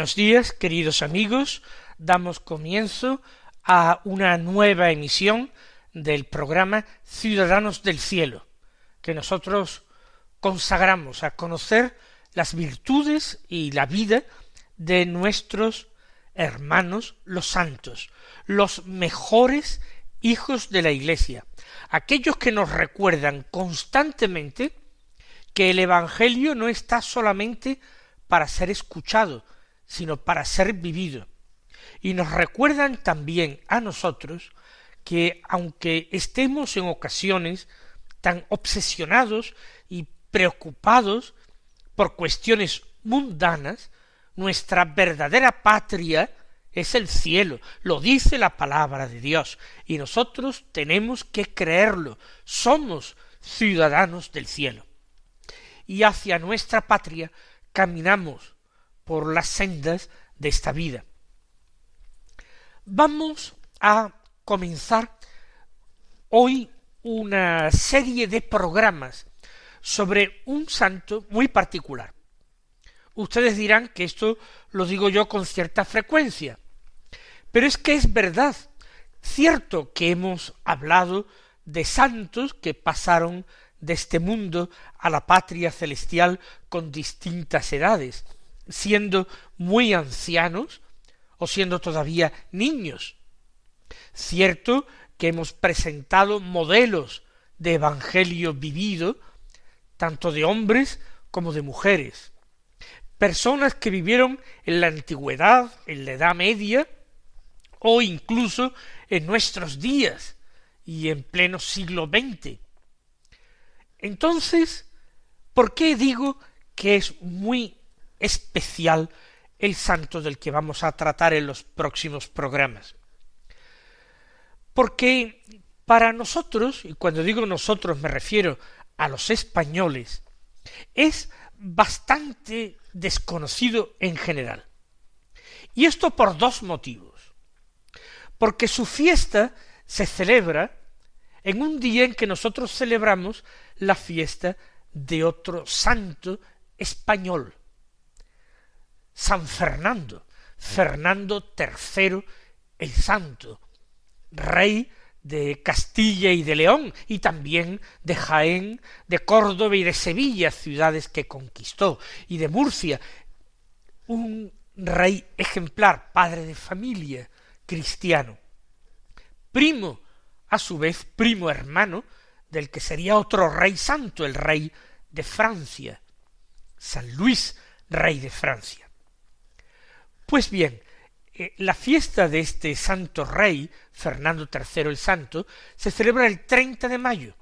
Buenos días, queridos amigos. Damos comienzo a una nueva emisión del programa Ciudadanos del Cielo, que nosotros consagramos a conocer las virtudes y la vida de nuestros hermanos los santos, los mejores hijos de la Iglesia, aquellos que nos recuerdan constantemente que el Evangelio no está solamente para ser escuchado, sino para ser vivido. Y nos recuerdan también a nosotros que aunque estemos en ocasiones tan obsesionados y preocupados por cuestiones mundanas, nuestra verdadera patria es el cielo, lo dice la palabra de Dios, y nosotros tenemos que creerlo, somos ciudadanos del cielo. Y hacia nuestra patria caminamos por las sendas de esta vida. Vamos a comenzar hoy una serie de programas sobre un santo muy particular. Ustedes dirán que esto lo digo yo con cierta frecuencia, pero es que es verdad, cierto que hemos hablado de santos que pasaron de este mundo a la patria celestial con distintas edades, siendo muy ancianos o siendo todavía niños. Cierto que hemos presentado modelos de evangelio vivido, tanto de hombres como de mujeres, personas que vivieron en la antigüedad, en la Edad Media, o incluso en nuestros días y en pleno siglo XX, entonces, ¿por qué digo que es muy especial el santo del que vamos a tratar en los próximos programas? Porque para nosotros, y cuando digo nosotros me refiero a los españoles, es bastante desconocido en general. Y esto por dos motivos. Porque su fiesta se celebra en un día en que nosotros celebramos la fiesta de otro santo español, San Fernando, Fernando III el Santo, rey de Castilla y de León, y también de Jaén, de Córdoba y de Sevilla, ciudades que conquistó, y de Murcia, un rey ejemplar, padre de familia, cristiano, primo, a su vez primo hermano del que sería otro rey santo, el rey de Francia, San Luis, rey de Francia. Pues bien, eh, la fiesta de este santo rey, Fernando III el Santo, se celebra el 30 de mayo,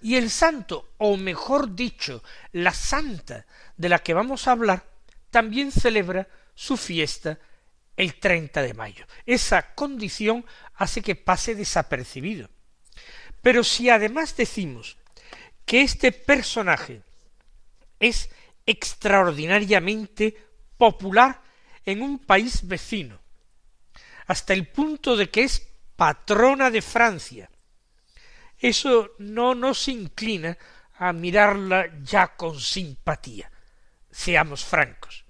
y el santo, o mejor dicho, la santa de la que vamos a hablar, también celebra su fiesta el 30 de mayo. Esa condición hace que pase desapercibido. Pero si además decimos que este personaje es extraordinariamente popular en un país vecino, hasta el punto de que es patrona de Francia, eso no nos inclina a mirarla ya con simpatía, seamos francos.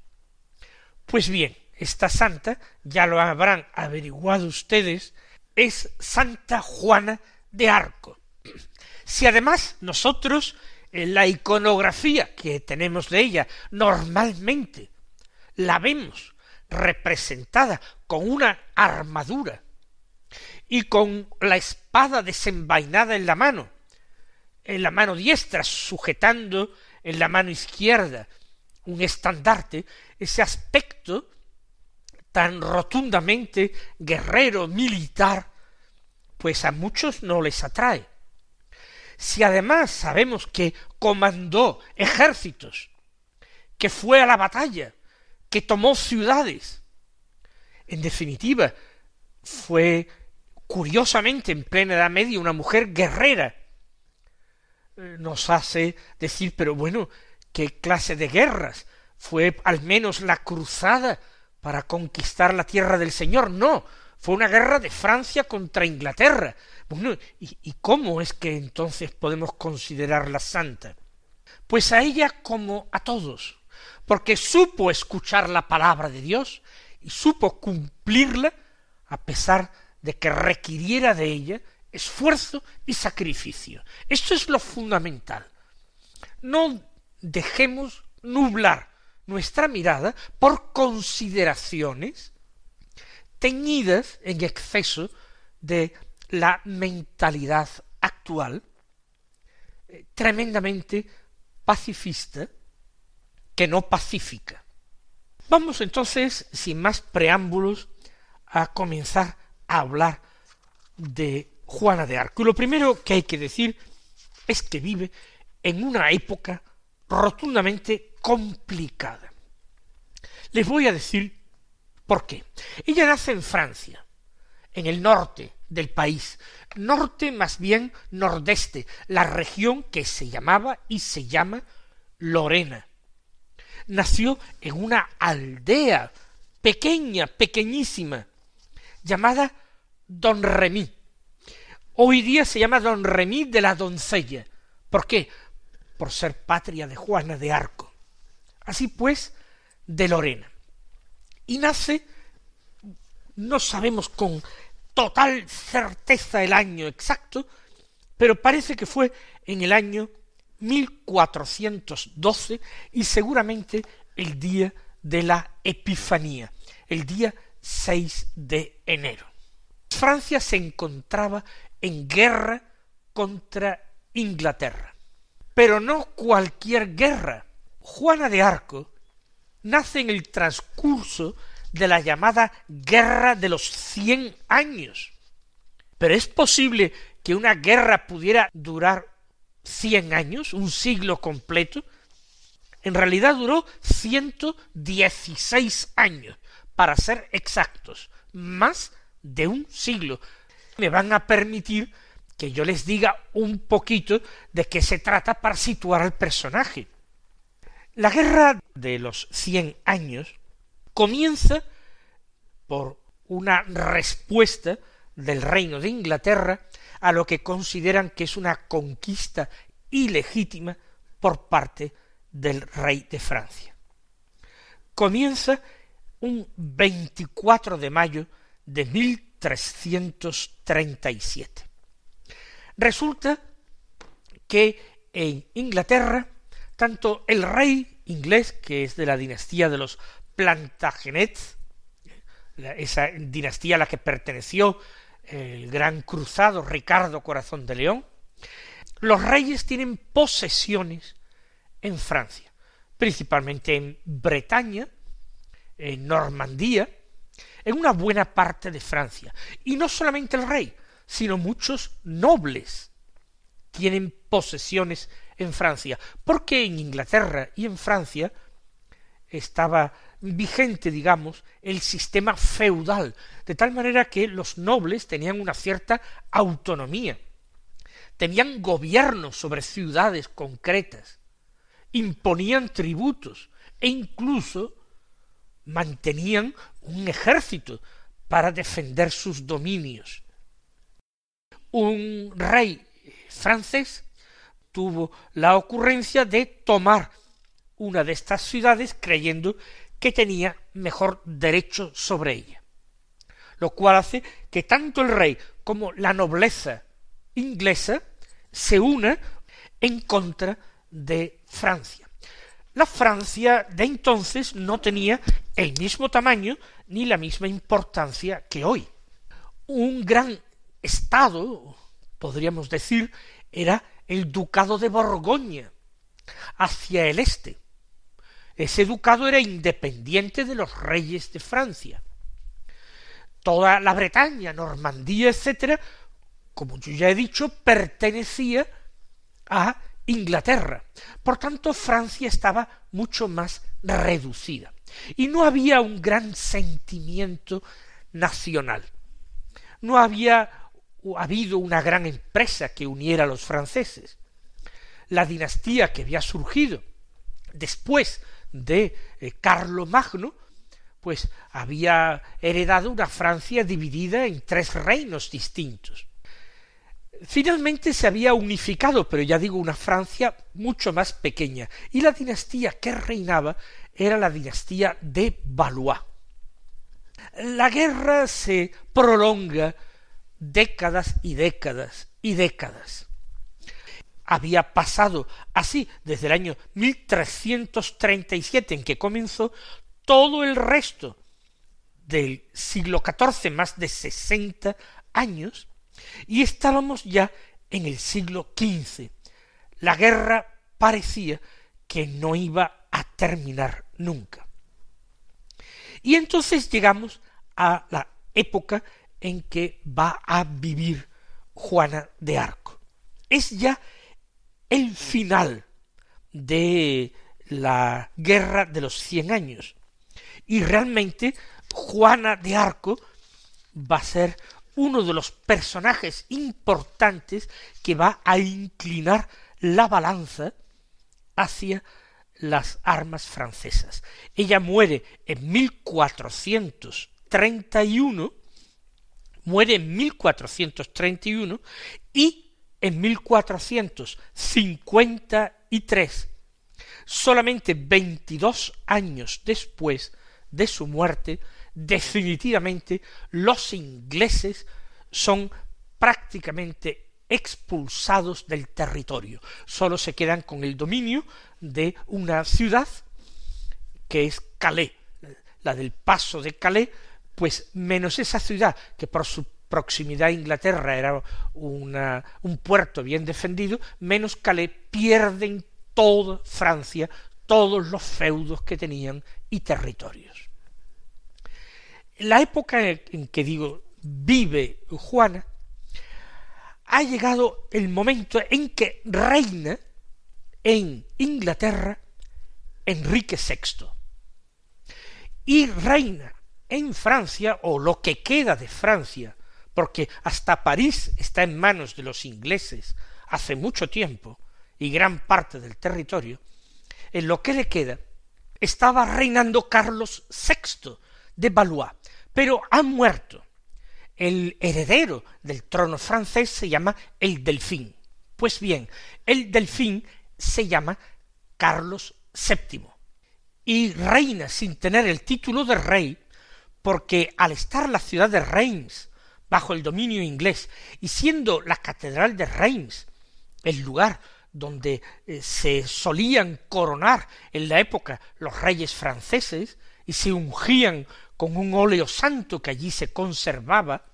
Pues bien, esta santa, ya lo habrán averiguado ustedes, es Santa Juana de arco. Si además nosotros en la iconografía que tenemos de ella normalmente la vemos representada con una armadura y con la espada desenvainada en la mano, en la mano diestra sujetando en la mano izquierda un estandarte, ese aspecto tan rotundamente guerrero, militar, pues a muchos no les atrae. Si además sabemos que comandó ejércitos, que fue a la batalla, que tomó ciudades, en definitiva, fue curiosamente en plena Edad Media una mujer guerrera, eh, nos hace decir, pero bueno, ¿qué clase de guerras? ¿Fue al menos la cruzada para conquistar la tierra del Señor? No, fue una guerra de Francia contra Inglaterra. Bueno, ¿y, y cómo es que entonces podemos considerarla santa? Pues a ella como a todos, porque supo escuchar la palabra de Dios y supo cumplirla a pesar de que requiriera de ella esfuerzo y sacrificio. Esto es lo fundamental. No dejemos nublar nuestra mirada por consideraciones teñidas en exceso de la mentalidad actual, eh, tremendamente pacifista, que no pacífica. Vamos entonces, sin más preámbulos, a comenzar a hablar de Juana de Arco. lo primero que hay que decir es que vive en una época rotundamente complicada. Les voy a decir por qué. Ella nace en Francia, en el norte del país, norte más bien nordeste, la región que se llamaba y se llama Lorena. Nació en una aldea pequeña, pequeñísima, llamada Don Remí. Hoy día se llama Don Remí de la Doncella. ¿Por qué? por ser patria de Juana de Arco. Así pues, de Lorena. Y nace, no sabemos con total certeza el año exacto, pero parece que fue en el año 1412 y seguramente el día de la Epifanía, el día 6 de enero. Francia se encontraba en guerra contra Inglaterra pero no cualquier guerra. Juana de Arco nace en el transcurso de la llamada Guerra de los Cien Años. Pero es posible que una guerra pudiera durar cien años, un siglo completo. En realidad duró ciento dieciséis años, para ser exactos, más de un siglo. Me van a permitir que yo les diga un poquito de qué se trata para situar al personaje. La guerra de los cien años comienza por una respuesta del reino de Inglaterra a lo que consideran que es una conquista ilegítima por parte del rey de Francia. Comienza un 24 de mayo de 1337. Resulta que en Inglaterra, tanto el rey inglés, que es de la dinastía de los Plantagenets, esa dinastía a la que perteneció el gran cruzado Ricardo Corazón de León, los reyes tienen posesiones en Francia, principalmente en Bretaña, en Normandía, en una buena parte de Francia. Y no solamente el rey, sino muchos nobles tienen posesiones en Francia, porque en Inglaterra y en Francia estaba vigente, digamos, el sistema feudal, de tal manera que los nobles tenían una cierta autonomía, tenían gobierno sobre ciudades concretas, imponían tributos e incluso mantenían un ejército para defender sus dominios. Un rey francés tuvo la ocurrencia de tomar una de estas ciudades creyendo que tenía mejor derecho sobre ella, lo cual hace que tanto el rey como la nobleza inglesa se una en contra de Francia. La Francia de entonces no tenía el mismo tamaño ni la misma importancia que hoy. Un gran estado, podríamos decir, era el ducado de Borgoña, hacia el este. Ese ducado era independiente de los reyes de Francia. Toda la Bretaña, Normandía, etcétera, como yo ya he dicho, pertenecía a Inglaterra. Por tanto, Francia estaba mucho más reducida. Y no había un gran sentimiento nacional. No había habido una gran empresa que uniera a los franceses. La dinastía que había surgido después de eh, Carlo Magno, pues había heredado una Francia dividida en tres reinos distintos. Finalmente se había unificado, pero ya digo, una Francia mucho más pequeña, y la dinastía que reinaba era la dinastía de Valois. La guerra se prolonga décadas y décadas y décadas. Había pasado así desde el año 1337 en que comenzó todo el resto del siglo XIV, más de sesenta años, y estábamos ya en el siglo XV. La guerra parecía que no iba a terminar nunca. Y entonces llegamos a la época en que va a vivir Juana de Arco. Es ya el final de la guerra de los cien años. Y realmente Juana de Arco va a ser uno de los personajes importantes que va a inclinar la balanza hacia las armas francesas. Ella muere en 1431, muere en 1431 y en 1453, solamente veintidós años después de su muerte, definitivamente los ingleses son prácticamente expulsados del territorio. Solo se quedan con el dominio de una ciudad que es Calais, la del paso de Calais, pues menos esa ciudad que por su proximidad a Inglaterra era un puerto bien defendido, menos Calais pierden toda Francia, todos los feudos que tenían y territorios. La época en que digo vive Juana, ha llegado el momento en que reina en Inglaterra Enrique VI y reina en Francia o lo que queda de Francia porque hasta París está en manos de los ingleses hace mucho tiempo y gran parte del territorio, en lo que le queda estaba reinando Carlos VI de Valois, pero ha muerto. El heredero del trono francés se llama el Delfín. Pues bien, el Delfín se llama Carlos VII y reina sin tener el título de rey porque al estar la ciudad de Reims bajo el dominio inglés y siendo la catedral de Reims el lugar donde eh, se solían coronar en la época los reyes franceses y se ungían con un óleo santo que allí se conservaba,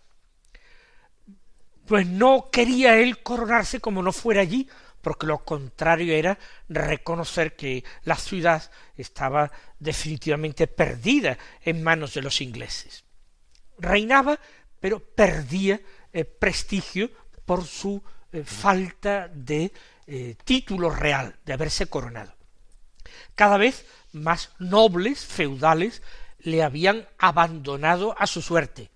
pues no quería él coronarse como no fuera allí, porque lo contrario era reconocer que la ciudad estaba definitivamente perdida en manos de los ingleses. Reinaba, pero perdía eh, prestigio por su eh, falta de eh, título real, de haberse coronado. Cada vez más nobles feudales le habían abandonado a su suerte,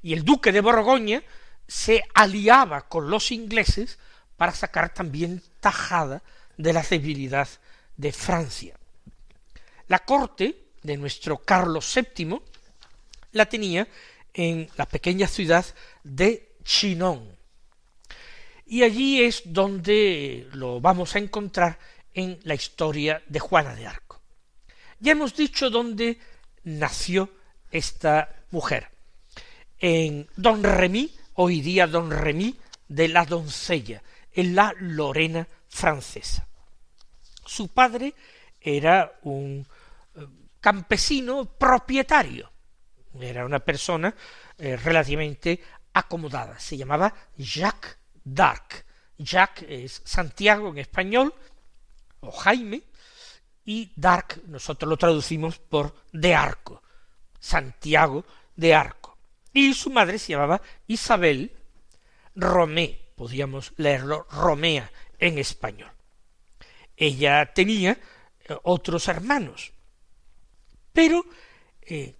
y el duque de Borgoña se aliaba con los ingleses para sacar también tajada de la debilidad de Francia. La corte de nuestro Carlos VII la tenía en la pequeña ciudad de Chinon. Y allí es donde lo vamos a encontrar en la historia de Juana de Arco. Ya hemos dicho dónde nació esta mujer. En Don Remy, hoy día Don Remy de la doncella, en la Lorena francesa. Su padre era un eh, campesino propietario, era una persona eh, relativamente acomodada, se llamaba Jacques d'Arc. Jacques es Santiago en español, o Jaime, y Dark nosotros lo traducimos por de Arco, Santiago de Arco. Y su madre se llamaba Isabel Romé, podríamos leerlo Romea en español. Ella tenía eh, otros hermanos, pero eh,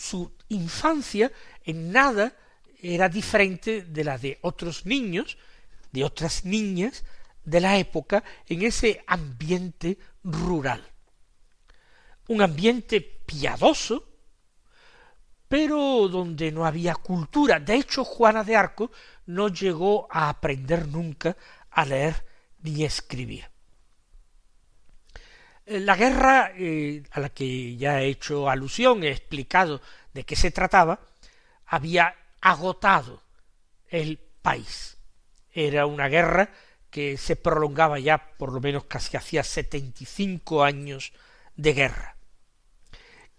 su infancia en nada era diferente de la de otros niños, de otras niñas de la época en ese ambiente rural. Un ambiente piadoso, pero donde no había cultura. De hecho, Juana de Arco no llegó a aprender nunca a leer ni escribir. La guerra eh, a la que ya he hecho alusión, he explicado de qué se trataba, había agotado el país. Era una guerra que se prolongaba ya por lo menos casi hacía setenta y cinco años de guerra.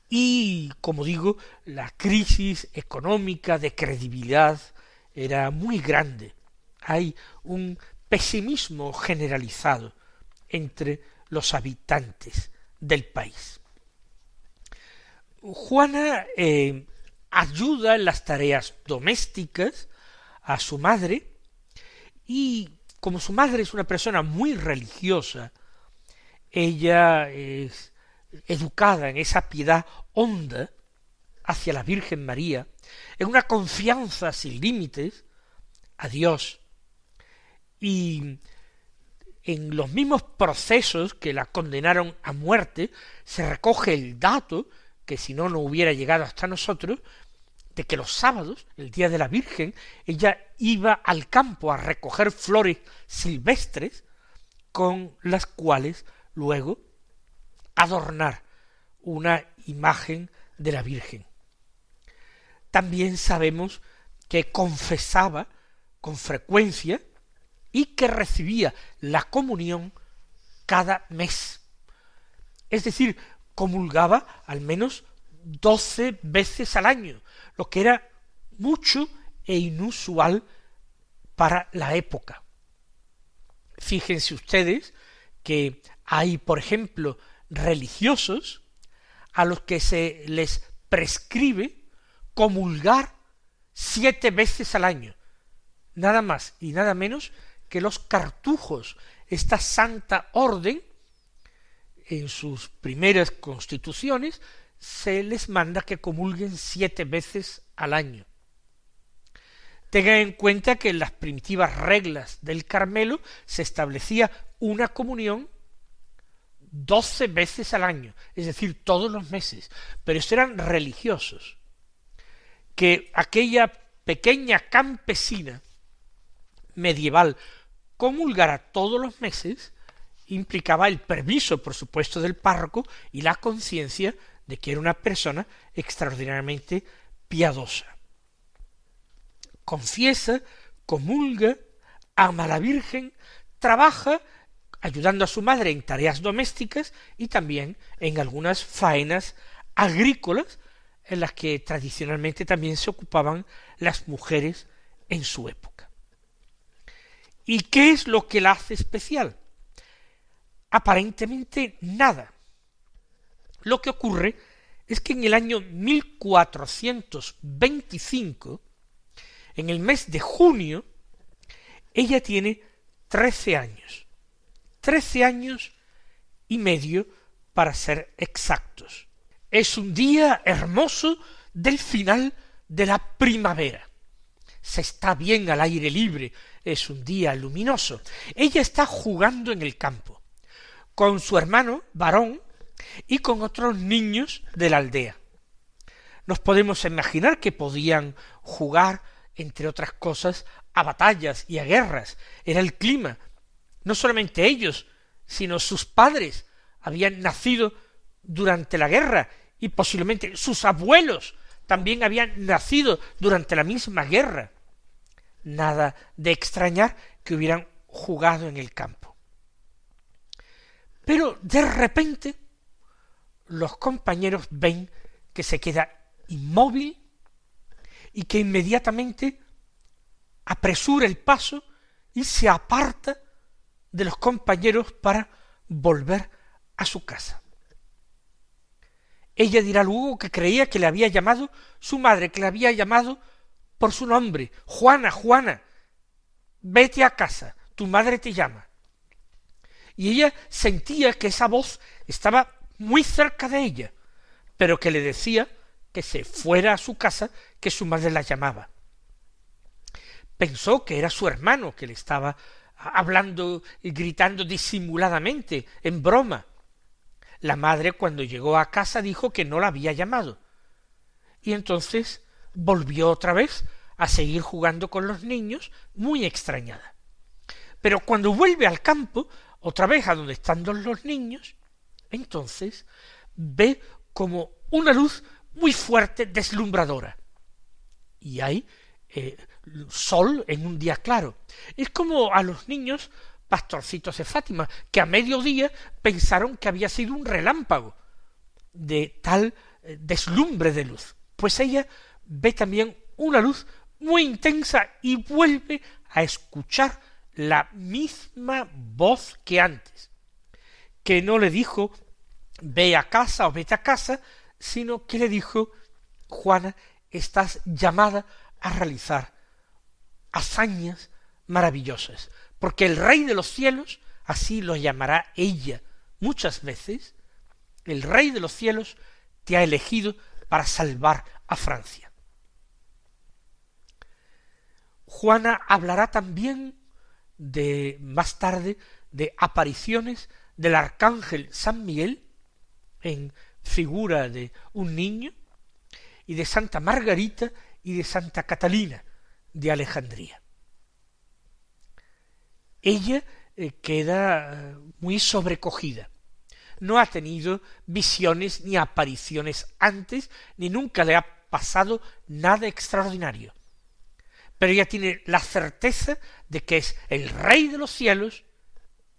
Y, como digo, la crisis económica de credibilidad era muy grande. Hay un pesimismo generalizado entre los habitantes del país. Juana eh, ayuda en las tareas domésticas a su madre y como su madre es una persona muy religiosa, ella es educada en esa piedad honda hacia la Virgen María, en una confianza sin límites a Dios y en los mismos procesos que la condenaron a muerte se recoge el dato que si no no hubiera llegado hasta nosotros de que los sábados, el día de la Virgen, ella iba al campo a recoger flores silvestres con las cuales luego adornar una imagen de la Virgen. También sabemos que confesaba con frecuencia y que recibía la comunión cada mes. Es decir, comulgaba al menos doce veces al año, lo que era mucho e inusual para la época. Fíjense ustedes que hay, por ejemplo, religiosos a los que se les prescribe comulgar siete veces al año, nada más y nada menos que los cartujos, esta santa orden, en sus primeras constituciones, se les manda que comulguen siete veces al año. Tengan en cuenta que en las primitivas reglas del Carmelo se establecía una comunión doce veces al año, es decir, todos los meses, pero estos eran religiosos, que aquella pequeña campesina medieval comulgara todos los meses implicaba el permiso, por supuesto, del párroco y la conciencia de que era una persona extraordinariamente piadosa. Confiesa, comulga, ama a la Virgen, trabaja ayudando a su madre en tareas domésticas y también en algunas faenas agrícolas en las que tradicionalmente también se ocupaban las mujeres en su época. ¿Y qué es lo que la hace especial? Aparentemente nada. Lo que ocurre es que en el año 1425, en el mes de junio, ella tiene trece años. Trece años y medio para ser exactos. Es un día hermoso del final de la primavera. Se está bien al aire libre, es un día luminoso. Ella está jugando en el campo, con su hermano varón y con otros niños de la aldea. Nos podemos imaginar que podían jugar, entre otras cosas, a batallas y a guerras. Era el clima. No solamente ellos, sino sus padres habían nacido durante la guerra y posiblemente sus abuelos también habían nacido durante la misma guerra nada de extrañar que hubieran jugado en el campo. Pero de repente los compañeros ven que se queda inmóvil y que inmediatamente apresura el paso y se aparta de los compañeros para volver a su casa. Ella dirá luego que creía que le había llamado su madre, que le había llamado por su nombre, Juana, Juana, vete a casa, tu madre te llama. Y ella sentía que esa voz estaba muy cerca de ella, pero que le decía que se fuera a su casa, que su madre la llamaba. Pensó que era su hermano que le estaba hablando y gritando disimuladamente, en broma. La madre cuando llegó a casa dijo que no la había llamado. Y entonces volvió otra vez a seguir jugando con los niños, muy extrañada. Pero cuando vuelve al campo, otra vez a donde están los niños, entonces ve como una luz muy fuerte, deslumbradora. Y hay eh, sol en un día claro. Es como a los niños pastorcitos de Fátima, que a mediodía pensaron que había sido un relámpago de tal eh, deslumbre de luz. Pues ella ve también una luz muy intensa y vuelve a escuchar la misma voz que antes, que no le dijo ve a casa o vete a casa, sino que le dijo Juana, estás llamada a realizar hazañas maravillosas, porque el Rey de los cielos, así lo llamará ella muchas veces, el Rey de los cielos te ha elegido para salvar a Francia. Juana hablará también de más tarde de apariciones del arcángel San Miguel en figura de un niño y de Santa Margarita y de Santa Catalina de Alejandría ella eh, queda eh, muy sobrecogida. No ha tenido visiones ni apariciones antes, ni nunca le ha pasado nada extraordinario. Pero ella tiene la certeza de que es el Rey de los cielos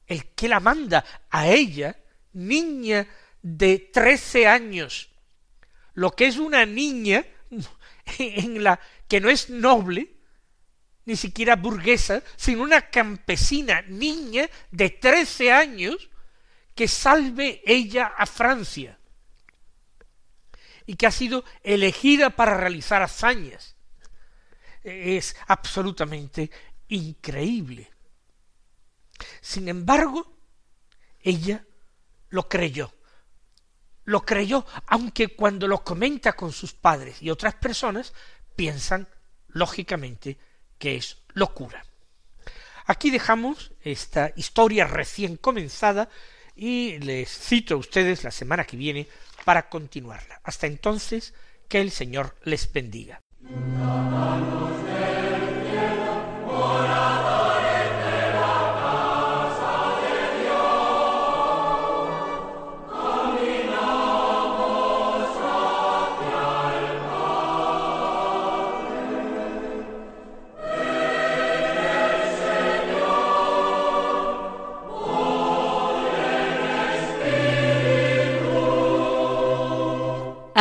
el que la manda a ella, niña de trece años, lo que es una niña en la que no es noble, ni siquiera burguesa, sino una campesina niña de trece años que salve ella a Francia y que ha sido elegida para realizar hazañas. Es absolutamente increíble. Sin embargo, ella lo creyó. Lo creyó, aunque cuando lo comenta con sus padres y otras personas, piensan, lógicamente, que es locura. Aquí dejamos esta historia recién comenzada y les cito a ustedes la semana que viene para continuarla. Hasta entonces, que el Señor les bendiga.